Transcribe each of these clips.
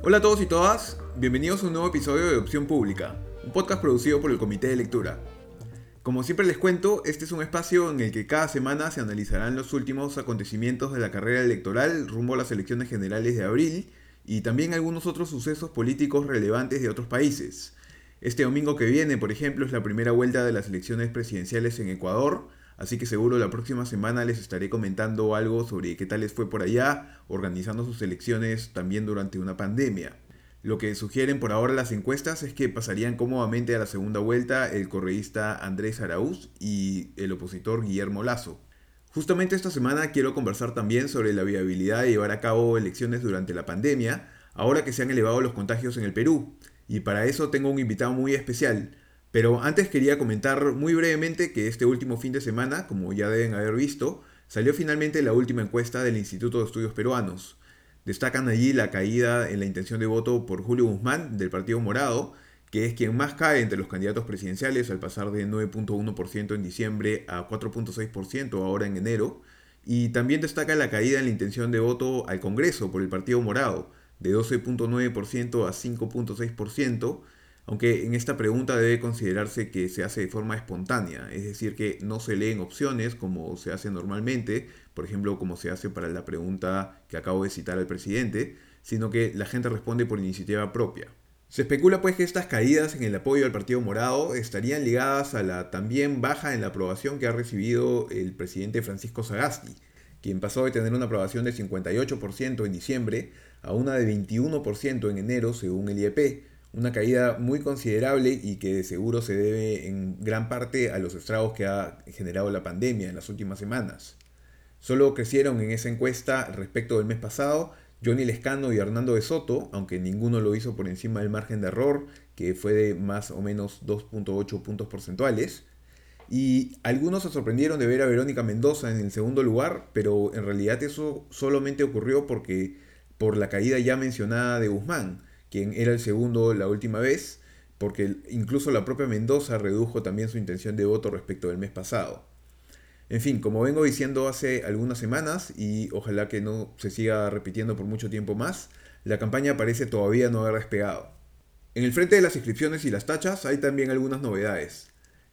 Hola a todos y todas, bienvenidos a un nuevo episodio de Opción Pública, un podcast producido por el Comité de Lectura. Como siempre les cuento, este es un espacio en el que cada semana se analizarán los últimos acontecimientos de la carrera electoral rumbo a las elecciones generales de abril y también algunos otros sucesos políticos relevantes de otros países. Este domingo que viene, por ejemplo, es la primera vuelta de las elecciones presidenciales en Ecuador, Así que seguro la próxima semana les estaré comentando algo sobre qué tal les fue por allá, organizando sus elecciones también durante una pandemia. Lo que sugieren por ahora las encuestas es que pasarían cómodamente a la segunda vuelta el correísta Andrés Araúz y el opositor Guillermo Lazo. Justamente esta semana quiero conversar también sobre la viabilidad de llevar a cabo elecciones durante la pandemia, ahora que se han elevado los contagios en el Perú. Y para eso tengo un invitado muy especial, pero antes quería comentar muy brevemente que este último fin de semana, como ya deben haber visto, salió finalmente la última encuesta del Instituto de Estudios Peruanos. Destacan allí la caída en la intención de voto por Julio Guzmán del Partido Morado, que es quien más cae entre los candidatos presidenciales al pasar de 9.1% en diciembre a 4.6% ahora en enero. Y también destaca la caída en la intención de voto al Congreso por el Partido Morado, de 12.9% a 5.6%, aunque en esta pregunta debe considerarse que se hace de forma espontánea, es decir, que no se leen opciones como se hace normalmente, por ejemplo, como se hace para la pregunta que acabo de citar al presidente, sino que la gente responde por iniciativa propia. Se especula pues que estas caídas en el apoyo al Partido Morado estarían ligadas a la también baja en la aprobación que ha recibido el presidente Francisco Sagasti, quien pasó de tener una aprobación de 58% en diciembre a una de 21% en enero según el IEP, una caída muy considerable y que de seguro se debe en gran parte a los estragos que ha generado la pandemia en las últimas semanas. Solo crecieron en esa encuesta respecto del mes pasado Johnny Lescano y Hernando de Soto, aunque ninguno lo hizo por encima del margen de error, que fue de más o menos 2.8 puntos porcentuales. Y algunos se sorprendieron de ver a Verónica Mendoza en el segundo lugar, pero en realidad eso solamente ocurrió porque por la caída ya mencionada de Guzmán quien era el segundo la última vez, porque incluso la propia Mendoza redujo también su intención de voto respecto del mes pasado. En fin, como vengo diciendo hace algunas semanas, y ojalá que no se siga repitiendo por mucho tiempo más, la campaña parece todavía no haber despegado. En el frente de las inscripciones y las tachas hay también algunas novedades.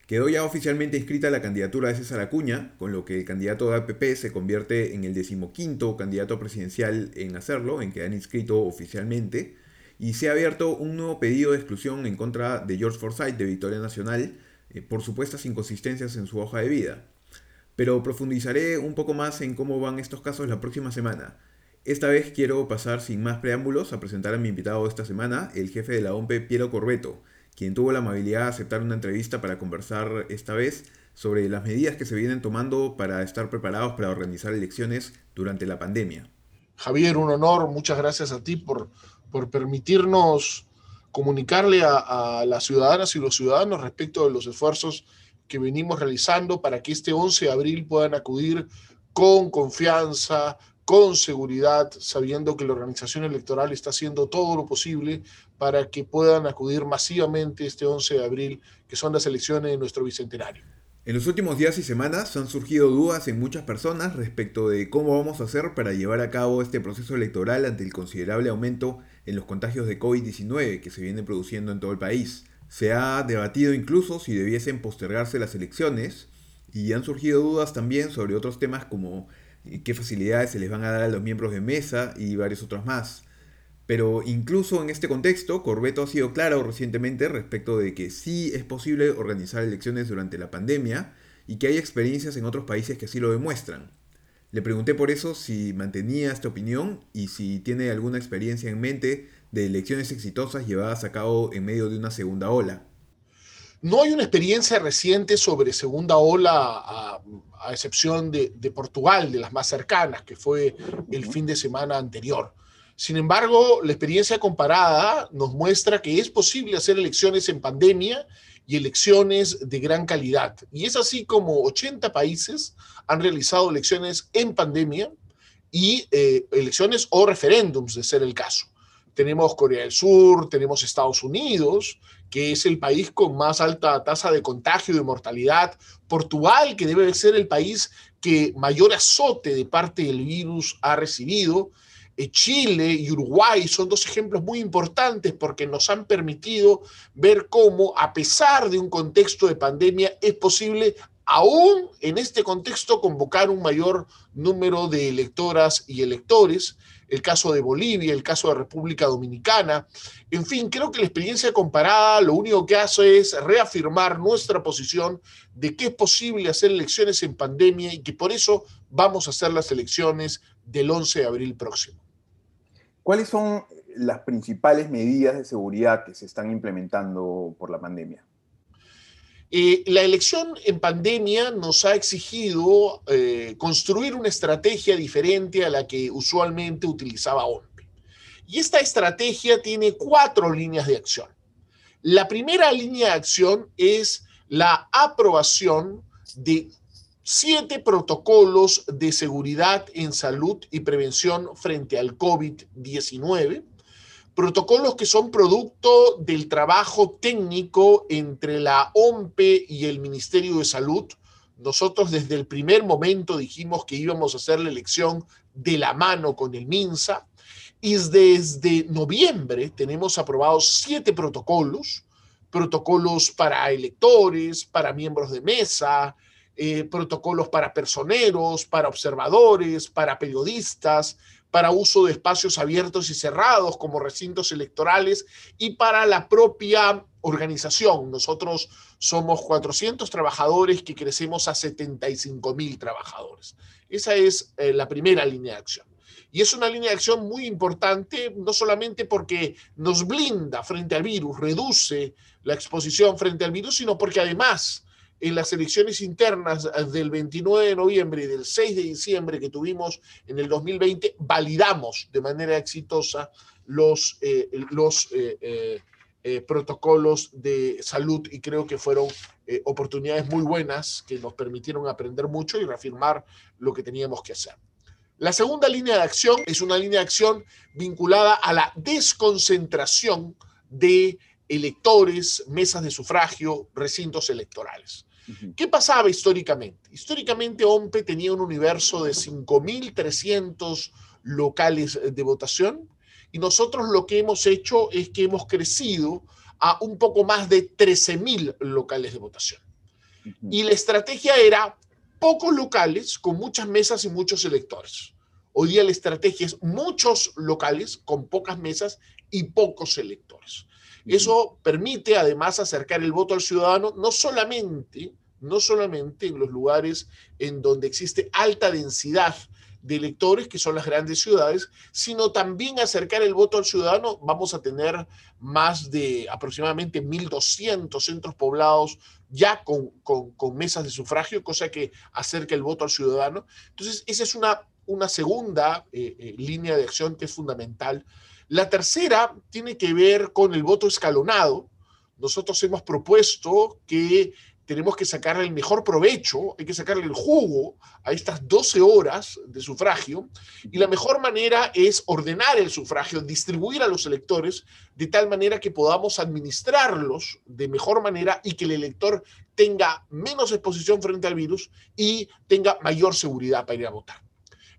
Quedó ya oficialmente inscrita la candidatura de César Acuña, con lo que el candidato de APP se convierte en el decimoquinto candidato presidencial en hacerlo, en que han inscrito oficialmente y se ha abierto un nuevo pedido de exclusión en contra de George Forsyth de Victoria Nacional eh, por supuestas inconsistencias en su hoja de vida. Pero profundizaré un poco más en cómo van estos casos la próxima semana. Esta vez quiero pasar sin más preámbulos a presentar a mi invitado esta semana, el jefe de la OMPE, Piero Corbeto, quien tuvo la amabilidad de aceptar una entrevista para conversar esta vez sobre las medidas que se vienen tomando para estar preparados para organizar elecciones durante la pandemia. Javier, un honor, muchas gracias a ti por, por permitirnos comunicarle a, las ciudadanas y los ciudadanos respecto de los esfuerzos que venimos realizando para que este 11 de abril puedan acudir con confianza, con seguridad, sabiendo que la organización electoral está haciendo todo lo posible para que puedan acudir masivamente este 11 de abril, que son las elecciones de nuestro bicentenario. En los últimos días y semanas han surgido dudas en muchas personas respecto de cómo vamos a hacer para llevar a cabo este proceso electoral ante el considerable aumento en los contagios de COVID-19 que se viene produciendo en todo el país. Se ha debatido incluso si debiesen postergarse las elecciones y han surgido dudas también sobre otros temas como eh, qué facilidades se les van a dar a los miembros de mesa y varios otros más. Pero incluso en este contexto, Corbeto ha sido claro recientemente respecto de que sí es posible organizar elecciones durante la pandemia y que hay experiencias en otros países que así lo demuestran. Le pregunté por eso si mantenía esta opinión y si tiene alguna experiencia en mente de elecciones exitosas llevadas a cabo en medio de una segunda ola. No hay una experiencia reciente sobre segunda ola, a, excepción de, de Portugal, de las más cercanas, que fue el fin de semana anterior. Sin embargo, la experiencia comparada nos muestra que es posible hacer elecciones en pandemia y elecciones de gran calidad. Y es así como 80 países han realizado elecciones en pandemia y eh, elecciones o referéndums, de ser el caso. Tenemos Corea del Sur, tenemos Estados Unidos, que es el país con más alta tasa de contagio y de mortalidad, Portugal, que debe ser el país que mayor azote de parte del virus ha recibido, Chile y Uruguay son dos ejemplos muy importantes porque nos han permitido ver cómo, a pesar de un contexto de pandemia, es posible aún en este contexto convocar un mayor número de electoras y electores, el caso de Bolivia, el caso de República Dominicana. En fin, creo que la experiencia comparada lo único que hace es reafirmar nuestra posición de que es posible hacer elecciones en pandemia y que por eso vamos a hacer las elecciones del 11 de abril próximo. ¿Cuáles son las principales medidas de seguridad que se están implementando por la pandemia? Eh, la elección en pandemia nos ha exigido eh, construir una estrategia diferente a la que usualmente utilizaba OMPE. Y esta estrategia tiene cuatro líneas de acción. La primera línea de acción es la aprobación de siete protocolos de seguridad en salud y prevención frente al COVID-19 protocolos que son producto del trabajo técnico entre la OMPE y el Ministerio de Salud. Nosotros desde el primer momento dijimos que íbamos a hacer la elección de la mano con el MINSA y desde noviembre tenemos aprobados siete protocolos, protocolos para electores, para miembros de mesa, eh, protocolos para personeros, para observadores, para periodistas, para uso de espacios abiertos y cerrados como recintos electorales y para la propia organización. Nosotros somos 400 trabajadores que crecemos a 75 mil trabajadores. Esa es eh, la primera línea de acción. Y es una línea de acción muy importante, no solamente porque nos blinda frente al virus, reduce la exposición frente al virus, sino porque además en las elecciones internas eh, del 29 de noviembre y del 6 de diciembre que tuvimos en el 2020, validamos de manera exitosa los, eh, los eh, protocolos de salud y creo que fueron oportunidades muy buenas que nos permitieron aprender mucho y reafirmar lo que teníamos que hacer. La segunda línea de acción es una línea de acción vinculada a la desconcentración de electores, mesas de sufragio, recintos electorales. ¿Qué pasaba históricamente? Históricamente OMPE tenía un universo de 5.300 locales de votación y nosotros lo que hemos hecho es que hemos crecido a un poco más de 13.000 locales de votación. Y la estrategia era pocos locales con muchas mesas y muchos electores. Hoy día la estrategia es muchos locales con pocas mesas y pocos electores. Eso permite además acercar el voto al ciudadano, no solamente, no solamente en los lugares en donde existe alta densidad de electores, que son las grandes ciudades, sino también acercar el voto al ciudadano. Vamos a tener más de aproximadamente 1.200 centros poblados ya con, mesas de sufragio, cosa que acerca el voto al ciudadano. Entonces, esa es una, una segunda eh, eh, línea de acción que es fundamental la tercera tiene que ver con el voto escalonado. Nosotros hemos propuesto que tenemos que sacarle el mejor provecho, hay que sacarle el jugo a estas 12 horas de sufragio y la mejor manera es ordenar el sufragio, distribuir a los electores de tal manera que podamos administrarlos de mejor manera y que el elector tenga menos exposición frente al virus y tenga mayor seguridad para ir a votar.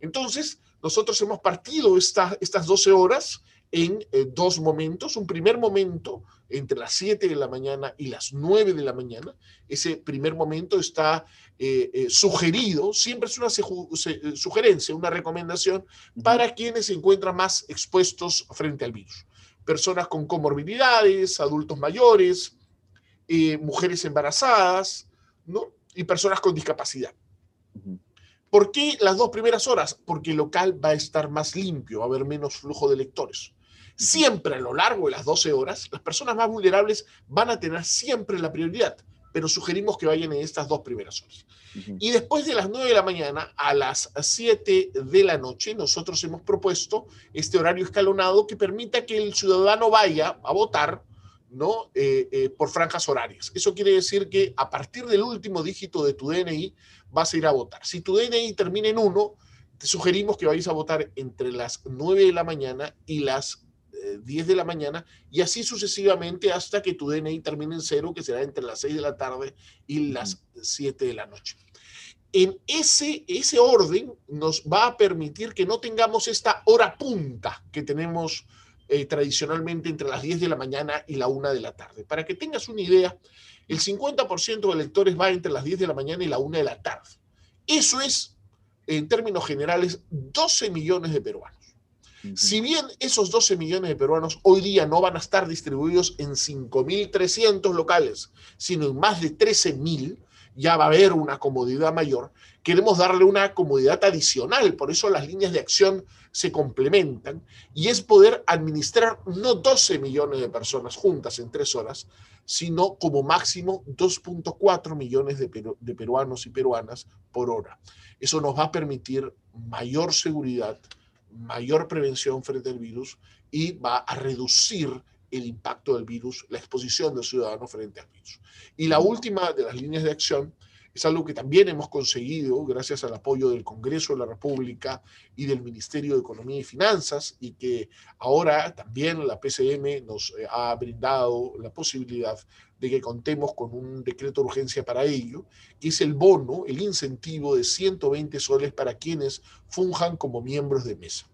Entonces, nosotros hemos partido estas 12 horas en eh, dos momentos. Un primer momento entre las 7 de la mañana y las 9 de la mañana. Ese primer momento está eh, eh, sugerido, siempre es una sugerencia, una recomendación para quienes se encuentran más expuestos frente al virus. Personas con comorbilidades, adultos mayores, mujeres embarazadas ¿no? y personas con discapacidad. ¿Por qué las dos primeras horas? Porque el local va a estar más limpio, va a haber menos flujo de lectores. Siempre a lo largo de las 12 horas, las personas más vulnerables van a tener siempre la prioridad, pero sugerimos que vayan en estas dos primeras horas. Y después de las 9 de la mañana a las 7 de la noche, nosotros hemos propuesto este horario escalonado que permita que el ciudadano vaya a votar ¿no? Eh, eh, por franjas horarias. Eso quiere decir que a partir del último dígito de tu DNI vas a ir a votar. Si tu DNI termina en 1, te sugerimos que vayas a votar entre las 9 de la mañana y las 10 eh, de la mañana y así sucesivamente hasta que tu DNI termine en cero, que será entre las 6 de la tarde y las 7 de la noche. en ese, ese orden nos va a permitir que no tengamos esta hora punta que tenemos eh, tradicionalmente entre las 10 de la mañana y la 1 de la tarde. Para que tengas una idea, el 50% de electores va entre las 10 de la mañana y la 1 de la tarde. Eso es, en términos generales, 12 millones de peruanos. Si bien esos 12 millones de peruanos hoy día no van a estar distribuidos en 5.300 locales, sino en más de 13.000, ya va a haber una comodidad mayor. Queremos darle una comodidad adicional, por eso las líneas de acción se complementan, y es poder administrar no 12 millones de personas juntas en tres horas, sino como máximo 2.4 millones de, de peruanos y peruanas por hora. Eso nos va a permitir mayor seguridad, mayor prevención frente al virus y va a reducir el impacto del virus, la exposición del ciudadano frente al virus. Y la última de las líneas de acción es algo que también hemos conseguido gracias al apoyo del Congreso de la República y del Ministerio de Economía y Finanzas y que ahora también la PCM nos eh, ha brindado la posibilidad de que contemos con un decreto de urgencia para ello, que es el bono, el incentivo de 120 soles para quienes funjan como miembros de mesa.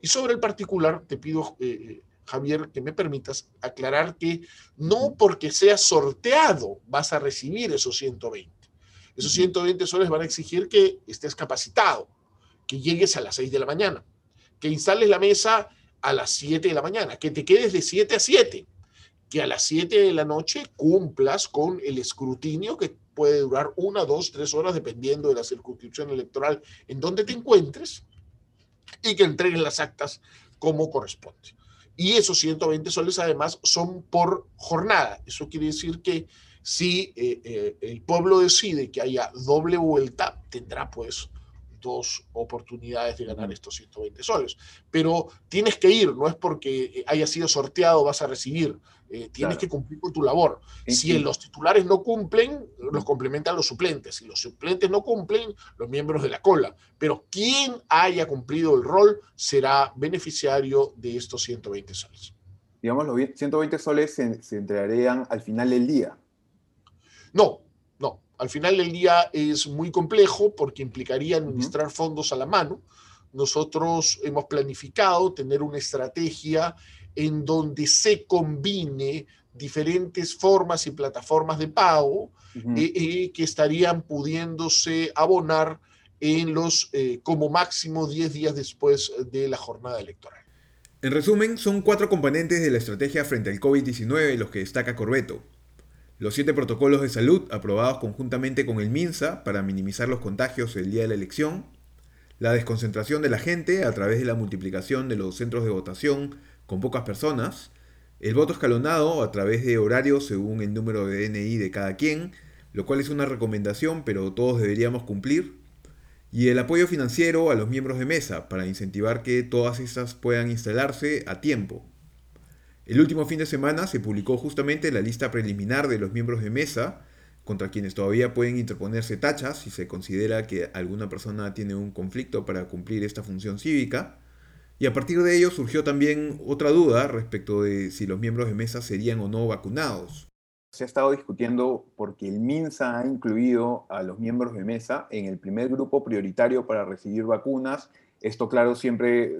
Y sobre el particular, te pido, eh, eh, Javier, que me permitas aclarar que no porque sea sorteado vas a recibir esos 120. Esos 120 soles van a exigir que estés capacitado, que llegues a las 6 de la mañana, que instales la mesa a las 7 de la mañana, que te quedes de 7 a 7, que a las 7 de la noche cumplas con el escrutinio que puede durar una, dos, tres horas dependiendo de la circunscripción electoral en donde te encuentres y que entregues las actas como corresponde. Y esos 120 soles además son por jornada. Eso quiere decir que si eh, eh, el pueblo decide que haya doble vuelta, tendrá pues dos oportunidades de ganar estos 120 soles. Pero tienes que ir, no es porque haya sido sorteado vas a recibir, eh, tienes que cumplir con tu labor. Si los titulares no cumplen, los complementan los suplentes. Si los suplentes no cumplen, los miembros de la cola. Pero quien haya cumplido el rol será beneficiario de estos 120 soles. Digamos, los 120 soles se, se entregarían al final del día. No, no. Al final del día es muy complejo porque implicaría administrar fondos a la mano. Nosotros hemos planificado tener una estrategia en donde se combine diferentes formas y plataformas de pago eh, eh, que estarían pudiéndose abonar en los eh, como máximo 10 días después de la jornada electoral. En resumen, son cuatro componentes de la estrategia frente al COVID-19 los que destaca Corbeto. Los siete protocolos de salud aprobados conjuntamente con el MINSA para minimizar los contagios el día de la elección, la desconcentración de la gente a través de la multiplicación de los centros de votación con pocas personas, el voto escalonado a través de horarios según el número de DNI de cada quien, lo cual es una recomendación pero todos deberíamos cumplir, y el apoyo financiero a los miembros de mesa para incentivar que todas estas puedan instalarse a tiempo. El último fin de semana se publicó justamente la lista preliminar de los miembros de mesa, contra quienes todavía pueden interponerse tachas si se considera que alguna persona tiene un conflicto para cumplir esta función cívica. Y a partir de ello surgió también otra duda respecto de si los miembros de mesa serían o no vacunados. Se ha estado discutiendo porque el MINSA ha incluido a los miembros de mesa en el primer grupo prioritario para recibir vacunas esto, claro, siempre,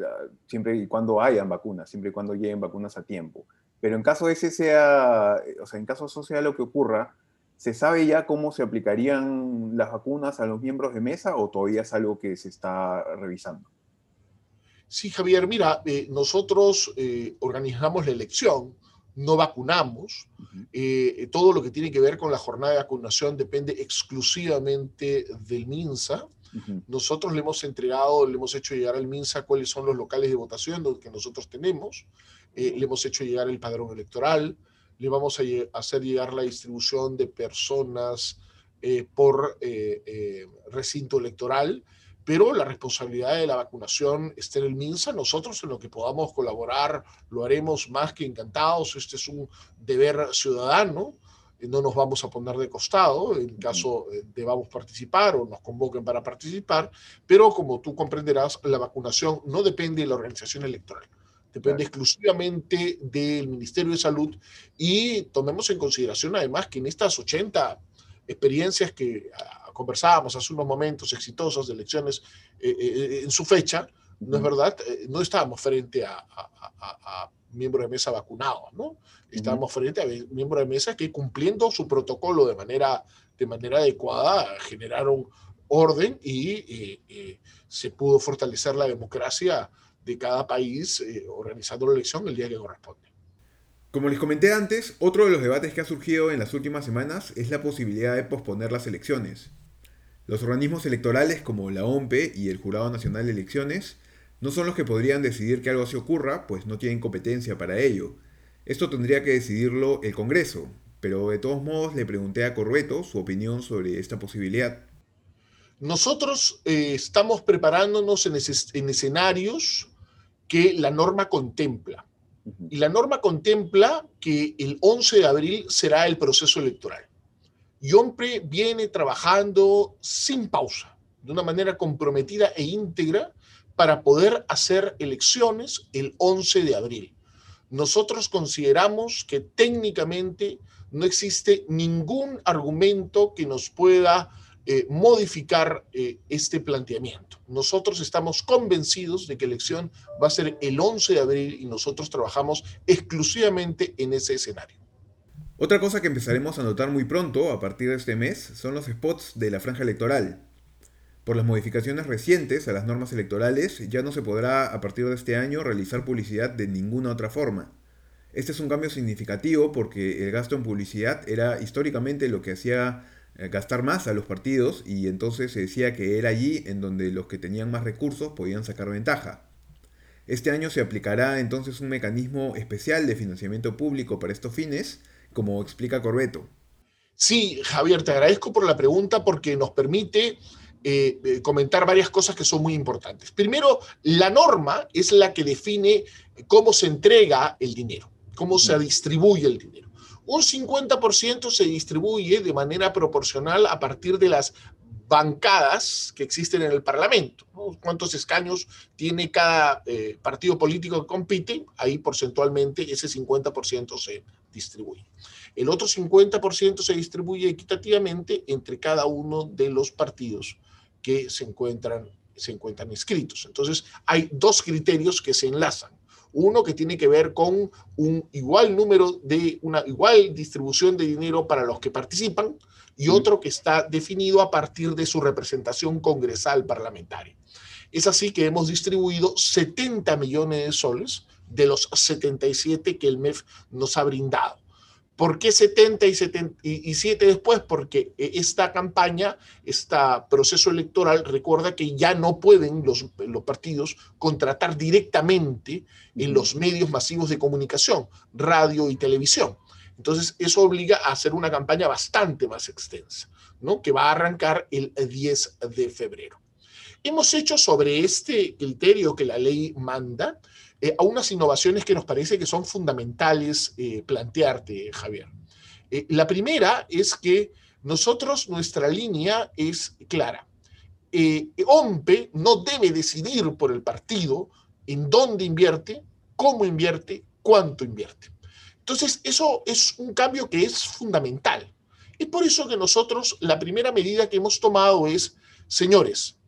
siempre y cuando hayan vacunas, siempre y cuando lleguen vacunas a tiempo. Pero en caso ese sea, o sea, en caso eso sea lo que ocurra, ¿se sabe ya cómo se aplicarían las vacunas a los miembros de mesa o todavía es algo que se está revisando? Sí, Javier, mira, eh, nosotros eh, organizamos la elección, no vacunamos. Eh, todo lo que tiene que ver con la jornada de vacunación depende exclusivamente del MINSA. Nosotros le hemos entregado, le hemos hecho llegar al MINSA cuáles son los locales de votación que nosotros tenemos, eh, le hemos hecho llegar el padrón electoral, le vamos a hacer llegar la distribución de personas eh, por eh, recinto electoral, pero la responsabilidad de la vacunación está en el MINSA. Nosotros en lo que podamos colaborar lo haremos más que encantados. Este es un deber ciudadano no nos vamos a poner de costado en caso eh, debamos participar o nos convoquen para participar, pero como tú comprenderás, la vacunación no depende de la organización electoral, depende exclusivamente del Ministerio de Salud y tomemos en consideración además que en estas 80 experiencias que, ah, conversábamos hace unos momentos, exitosas de elecciones en su fecha, ¿no es verdad? no estábamos frente a, a, miembros de mesa vacunados, ¿no? Estábamos frente a miembros de mesa que cumpliendo su protocolo de manera, de manera adecuada generaron orden y se pudo fortalecer la democracia de cada país organizando la elección el día que corresponde. Como les comenté antes, otro de los debates que ha surgido en las últimas semanas es la posibilidad de posponer las elecciones. Los organismos electorales como la OMPE y el Jurado Nacional de Elecciones no son los que podrían decidir que algo se ocurra, pues no tienen competencia para ello. Esto tendría que decidirlo el Congreso, pero de todos modos le pregunté a Corbeto su opinión sobre esta posibilidad. Nosotros eh, estamos preparándonos en, en escenarios que la norma contempla. Y la norma contempla que el 11 de abril será el proceso electoral. YOMPRE viene trabajando sin pausa, de una manera comprometida e íntegra para poder hacer elecciones el 11 de abril. Nosotros consideramos que técnicamente no existe ningún argumento que nos pueda eh, modificar eh, este planteamiento. Nosotros estamos convencidos de que la elección va a ser el 11 de abril y nosotros trabajamos exclusivamente en ese escenario. Otra cosa que empezaremos a notar muy pronto, a partir de este mes, son los spots de la franja electoral. Por las modificaciones recientes a las normas electorales, ya no se podrá a partir de este año realizar publicidad de ninguna otra forma. Este es un cambio significativo porque el gasto en publicidad era históricamente lo que hacía eh, gastar más a los partidos y entonces se decía que era allí en donde los que tenían más recursos podían sacar ventaja. Este año se aplicará entonces un mecanismo especial de financiamiento público para estos fines, como explica Corbeto. Sí, Javier, te agradezco por la pregunta porque nos permite eh, eh, comentar varias cosas que son muy importantes. Primero, la norma es la que define cómo se entrega el dinero, cómo se distribuye el dinero un 50% se distribuye de manera proporcional a partir de las bancadas que existen en el Parlamento. ¿Cuántos escaños tiene cada eh, partido político que compite? Ahí porcentualmente ese 50% se distribuye. El otro 50% se distribuye equitativamente entre cada uno de los partidos que se encuentran, se encuentran inscritos. Entonces, hay dos criterios que se enlazan. Uno que tiene que ver con un igual número de, una igual distribución de dinero para los que participan y otro que está definido a partir de su representación congresal parlamentaria. Es así que hemos distribuido 70 millones de soles de los 77 que el MEF nos ha brindado. ¿Por qué 70 y 77 después? Porque eh, esta campaña, este proceso electoral, recuerda que ya no pueden los, los partidos contratar directamente en los medios masivos de comunicación, radio y televisión. Entonces, eso obliga a hacer una campaña bastante más extensa, ¿no? que va a arrancar el 10 de febrero. Hemos hecho sobre este criterio que la ley manda, eh, a unas innovaciones que nos parece que son fundamentales eh, plantearte, Javier. Eh, la primera es que nosotros, nuestra línea es clara. OMPE no debe decidir por el partido en dónde invierte, cómo invierte, cuánto invierte. Entonces, eso es un cambio que es fundamental. Es por eso que nosotros la primera medida que hemos tomado es, señores,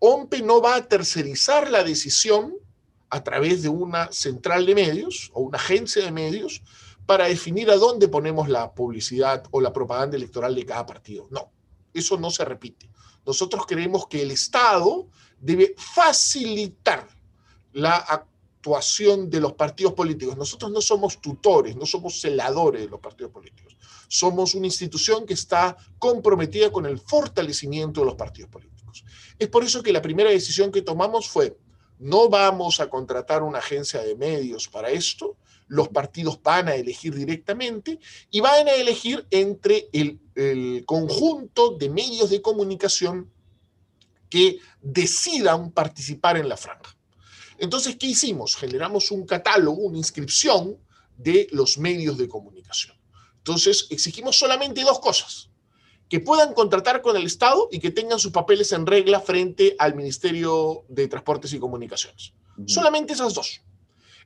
OMPE no va a tercerizar la decisión a través de una central de medios o una agencia de medios para definir a dónde ponemos la publicidad o la propaganda electoral de cada partido. No, eso no se repite. Nosotros creemos que el Estado debe facilitar la actuación de los partidos políticos. Nosotros no somos tutores, no somos celadores de los partidos políticos. Somos una institución que está comprometida con el fortalecimiento de los partidos políticos. Es por eso que la primera decisión que tomamos fue no vamos a contratar una agencia de medios para esto, los partidos van a elegir directamente y van a elegir entre el, conjunto de medios de comunicación que decidan participar en la franja. Entonces, ¿qué hicimos? Generamos un catálogo, una inscripción de los medios de comunicación. Entonces, exigimos solamente dos cosas que puedan contratar con el Estado y que tengan sus papeles en regla frente al Ministerio de Transportes y Comunicaciones. Solamente esas dos.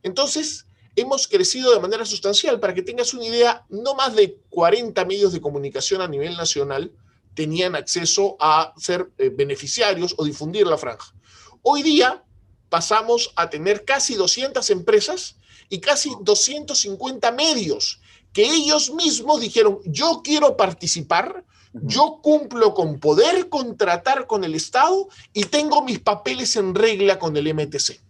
Entonces, hemos crecido de manera sustancial. Para que tengas una idea, no más de 40 medios de comunicación a nivel nacional tenían acceso a ser eh, beneficiarios o difundir la franja. Hoy día pasamos a tener casi 200 empresas y casi 250 medios que ellos mismos dijeron, yo quiero participar, yo cumplo con poder contratar con el Estado y tengo mis papeles en regla con el MTC.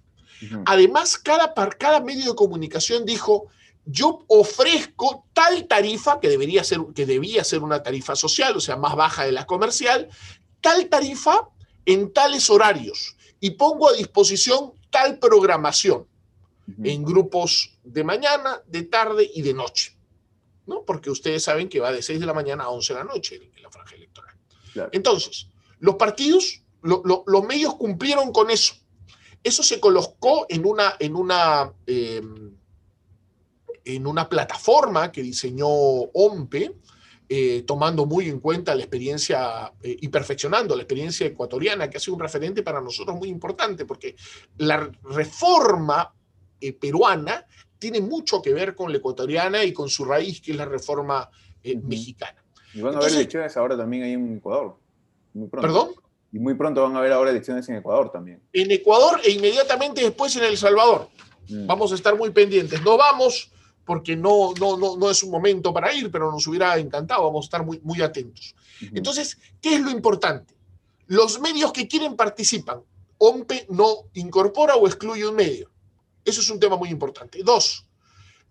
Además, cada, cada medio de comunicación dijo, yo ofrezco tal tarifa, que, debería ser, que debía ser una tarifa social, o sea, más baja de la comercial, tal tarifa en tales horarios y pongo a disposición tal programación en grupos de mañana, de tarde y de noche. ¿No? Porque ustedes saben que va de 6 de la mañana a 11 de la noche en la franja electoral. Entonces, los partidos, los medios cumplieron con eso. Eso se colocó en una, en una, em, en una plataforma que diseñó OMPE, eh, tomando muy en cuenta la experiencia eh, y perfeccionando la experiencia ecuatoriana, que ha sido un referente para nosotros muy importante, porque la reforma eh, peruana tiene mucho que ver con la ecuatoriana y con su raíz, que es la reforma mexicana. Y van a haber elecciones ahora también ahí en Ecuador. ¿Perdón? Y muy pronto van a haber ahora elecciones en Ecuador también. En Ecuador e inmediatamente después en El Salvador. Mm. Vamos a estar muy pendientes. No vamos porque no, no, no, no es un momento para ir, pero nos hubiera encantado. Vamos a estar muy, muy atentos. Entonces, ¿qué es lo importante? Los medios que quieren participan. OMPE no incorpora o excluye un medio. Eso es un tema muy importante. Dos,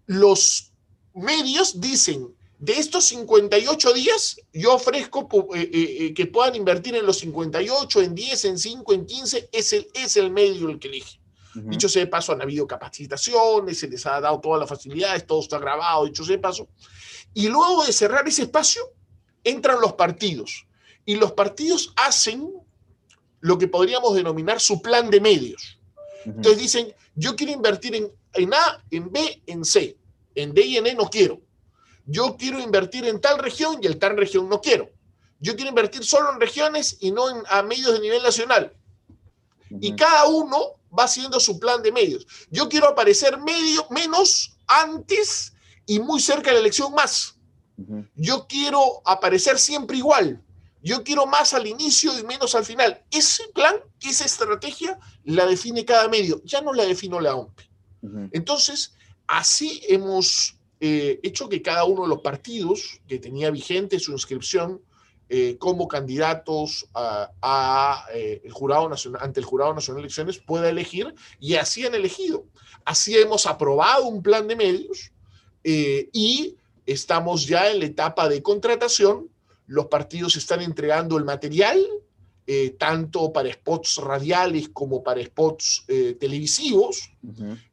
los medios dicen de estos 58 días, yo ofrezco eh, eh, eh, que puedan invertir en los 58, en 10, en 5, en 15, es el, es el medio el que elige. Dicho sea de paso, han habido capacitaciones, se les ha dado todas las facilidades, todo está grabado, dicho sea de paso. Y luego de cerrar ese espacio, entran los partidos. Y los partidos hacen lo que podríamos denominar su plan de medios. Entonces dicen, yo quiero invertir en, en A, en B, en C. En D y en E no quiero yo quiero invertir en tal región y en tal región no quiero. Yo quiero invertir solo en regiones y no en, a medios de nivel nacional. Y cada uno va haciendo su plan de medios. Yo quiero aparecer medio, menos antes y muy cerca de la elección más. Yo quiero aparecer siempre igual. Yo quiero más al inicio y menos al final. Ese plan, esa estrategia la define cada medio. Ya no la defino la OMP. Entonces, así hemos eh, hecho que cada uno de los partidos que tenía vigente su inscripción eh, como candidatos a, eh, el jurado nacional, ante el Jurado Nacional de Elecciones pueda elegir y así han elegido. Así hemos aprobado un plan de medios y estamos ya en la etapa de contratación. Los partidos están entregando el material, tanto para spots radiales como para spots televisivos.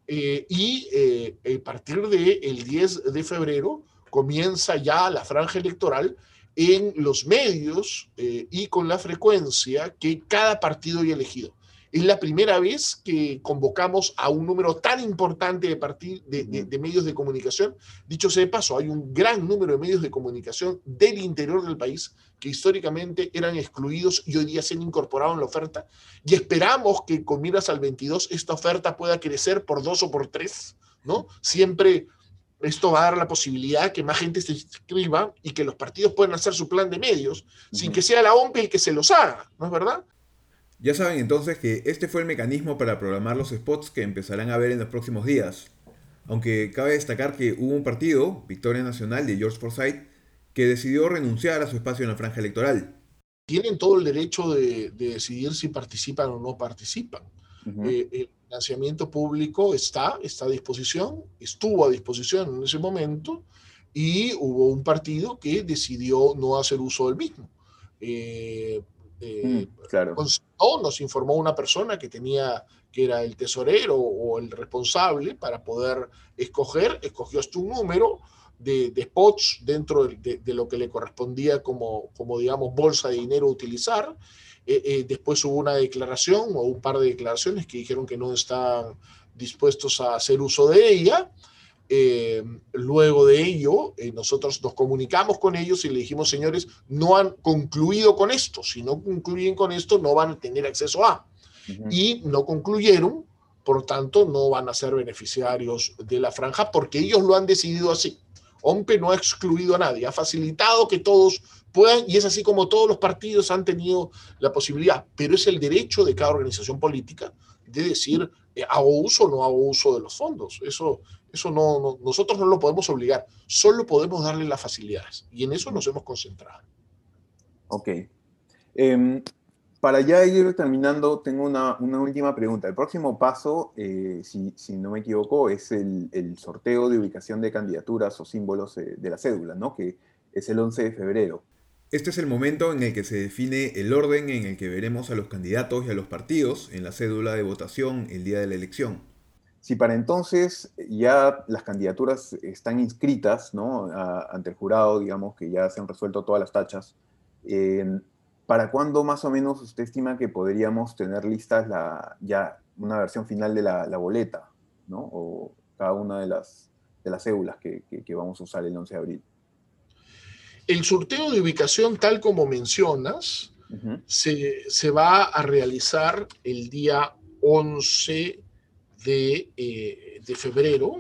Eh, y eh, a partir del el 10 de febrero comienza ya la franja electoral en los medios eh, y con la frecuencia que cada partido haya elegido. Es la primera vez que convocamos a un número tan importante de, de, medios de comunicación. Dicho sea de paso, hay un gran número de medios de comunicación del interior del país que históricamente eran excluidos y hoy día se han incorporado en la oferta. Y esperamos que con miras al 22 esta oferta pueda crecer por dos o por tres, ¿no? Siempre esto va a dar la posibilidad que más gente se inscriba y que los partidos puedan hacer su plan de medios sin que sea la OMP el que se los haga, ¿no es verdad? Ya saben entonces que este fue el mecanismo para programar los spots que empezarán a ver en los próximos días. Aunque cabe destacar que hubo un partido, Victoria Nacional de George Forsyth, que decidió renunciar a su espacio en la franja electoral. Tienen todo el derecho de, decidir si participan o no participan. Eh, el financiamiento público está, está a disposición, estuvo a disposición en ese momento y hubo un partido que decidió no hacer uso del mismo. Eh, eh, mm, claro. nos informó una persona que tenía que era el tesorero o el responsable para poder escoger, escogió hasta un número de, spots dentro de, lo que le correspondía como, como, digamos, bolsa de dinero utilizar. Eh, eh, después hubo una declaración o un par de declaraciones que dijeron que no estaban dispuestos a hacer uso de ella. Eh, luego de ello, eh, nosotros nos comunicamos con ellos y le dijimos, señores, no han concluido con esto. Si no concluyen con esto, no van a tener acceso a. Y no concluyeron, por tanto, no van a ser beneficiarios de la franja porque ellos lo han decidido así. OMPE no ha excluido a nadie, ha facilitado que todos puedan, y es así como todos los partidos han tenido la posibilidad, pero es el derecho de cada organización política de decir, eh, hago uso o no hago uso de los fondos. Eso, eso no, nosotros no lo podemos obligar, solo podemos darle las facilidades, y en eso nos hemos concentrado. Ok. Em, para ya ir terminando, tengo una, última pregunta. El próximo paso, eh, si, no me equivoco, es el, sorteo de ubicación de candidaturas o símbolos eh, de la cédula, ¿no? Que es el 11 de febrero. Este es el momento en el que se define el orden en el que veremos a los candidatos y a los partidos en la cédula de votación el día de la elección. Si para entonces ya las candidaturas están inscritas ¿no? ante el jurado, digamos que ya se han resuelto todas las tachas, eh, ¿Para cuándo más o menos usted estima que podríamos tener listas la, ya una versión final de la, boleta, ¿no? O cada una de las, de las cédulas que, vamos a usar el 11 de abril. El sorteo de ubicación, tal como mencionas, se, va a realizar el día 11 eh, de, febrero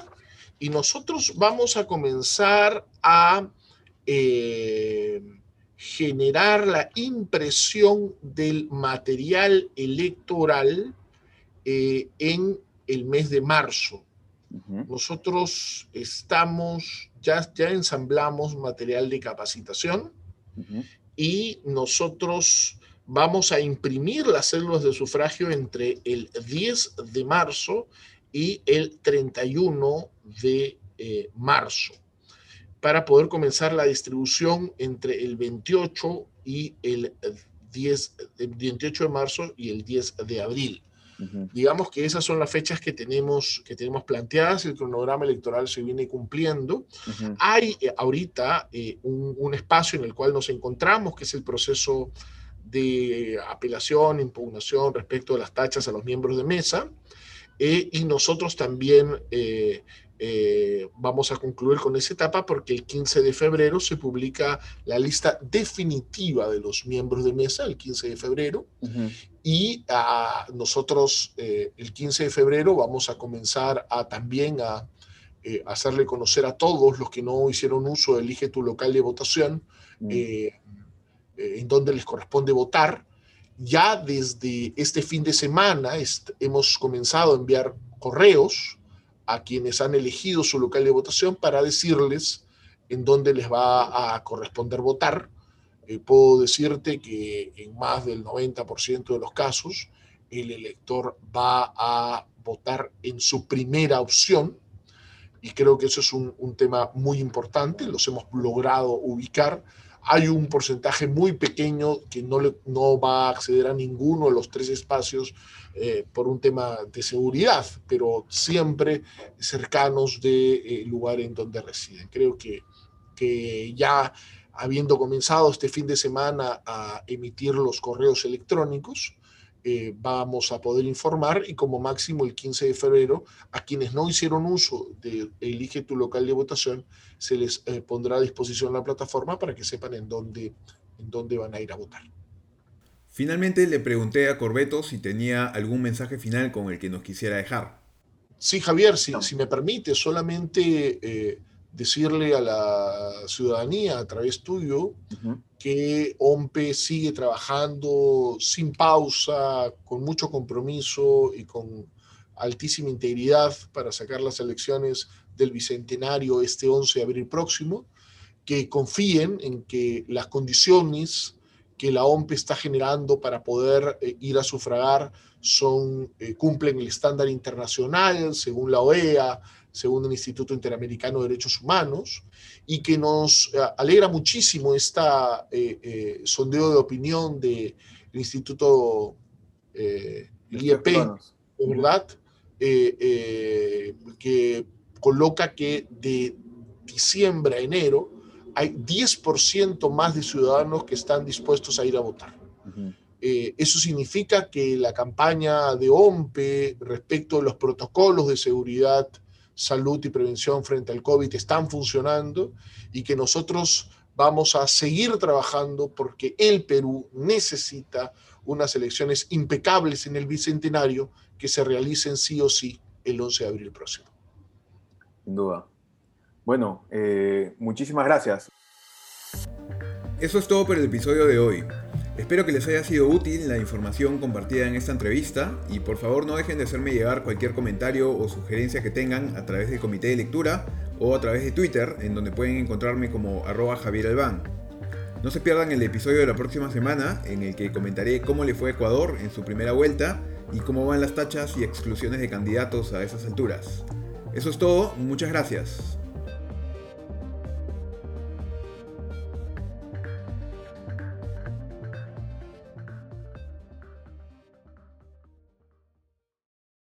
y nosotros vamos a comenzar a... Eh, generar la impresión del material electoral eh, en el mes de marzo. Nosotros estamos, ya, ya ensamblamos material de capacitación y nosotros vamos a imprimir las células de sufragio entre el 10 de marzo y el 31 de eh, marzo para poder comenzar la distribución entre el 28 y el 10, 28 de marzo y el 10 de abril. Digamos que esas son las fechas que tenemos, que tenemos planteadas, el cronograma electoral se viene cumpliendo. Hay eh, ahorita eh, un, espacio en el cual nos encontramos, que es el proceso de apelación, impugnación respecto de las tachas a los miembros de mesa, eh, y nosotros también eh, vamos a concluir con esa etapa porque el 15 de febrero se publica la lista definitiva de los miembros de mesa, el 15 de febrero, y a nosotros eh, el 15 de febrero vamos a comenzar a también a eh, hacerle conocer a todos los que no hicieron uso de Elige tu local de votación, mm. en donde les corresponde votar. Ya desde este fin de semana hemos comenzado a enviar correos a quienes han elegido su local de votación para decirles en dónde les va a corresponder votar. Eh, puedo decirte que en más del 90% de los casos el elector va a votar en su primera opción y creo que eso es un, un tema muy importante, los hemos logrado ubicar hay un porcentaje muy pequeño que no, no va a acceder a ninguno de los tres espacios eh, por un tema de seguridad, pero siempre cercanos del de, lugar en donde residen. Creo que, que ya habiendo comenzado este fin de semana a emitir los correos electrónicos, eh, vamos a poder informar y como máximo el 15 de febrero a quienes no hicieron uso de Elige tu local de votación se les eh, pondrá a disposición la plataforma para que sepan en dónde, en dónde van a ir a votar. Finalmente le pregunté a Corbeto si tenía algún mensaje final con el que nos quisiera dejar. Sí, Javier, si, si me permite, solamente eh, decirle a la ciudadanía a través tuyo que OMPE sigue trabajando sin pausa, con mucho compromiso y con altísima integridad para sacar las elecciones del Bicentenario este 11 de abril próximo, que confíen en que las condiciones que la OMPE está generando para poder eh, ir a sufragar son, eh, cumplen el estándar internacional según la OEA, según el Instituto Interamericano de Derechos Humanos, y que nos eh, alegra muchísimo este sondeo de opinión del Instituto IEP, ¿verdad? que coloca que de diciembre a enero hay 10% más de ciudadanos que están dispuestos a ir a votar. eso significa que la campaña de OMPE respecto a los protocolos de seguridad salud y prevención frente al COVID están funcionando y que nosotros vamos a seguir trabajando porque el Perú necesita unas elecciones impecables en el bicentenario que se realicen sí o sí el 11 de abril próximo. Sin duda. Bueno, eh, muchísimas gracias. Eso es todo por el episodio de hoy. Espero que les haya sido útil la información compartida en esta entrevista y por favor no dejen de hacerme llegar cualquier comentario o sugerencia que tengan a través del comité de lectura o a través de Twitter en donde pueden encontrarme como arroba Javier Albán. No se pierdan el episodio de la próxima semana en el que comentaré cómo le fue a Ecuador en su primera vuelta y cómo van las tachas y exclusiones de candidatos a esas alturas. Eso es todo, muchas gracias.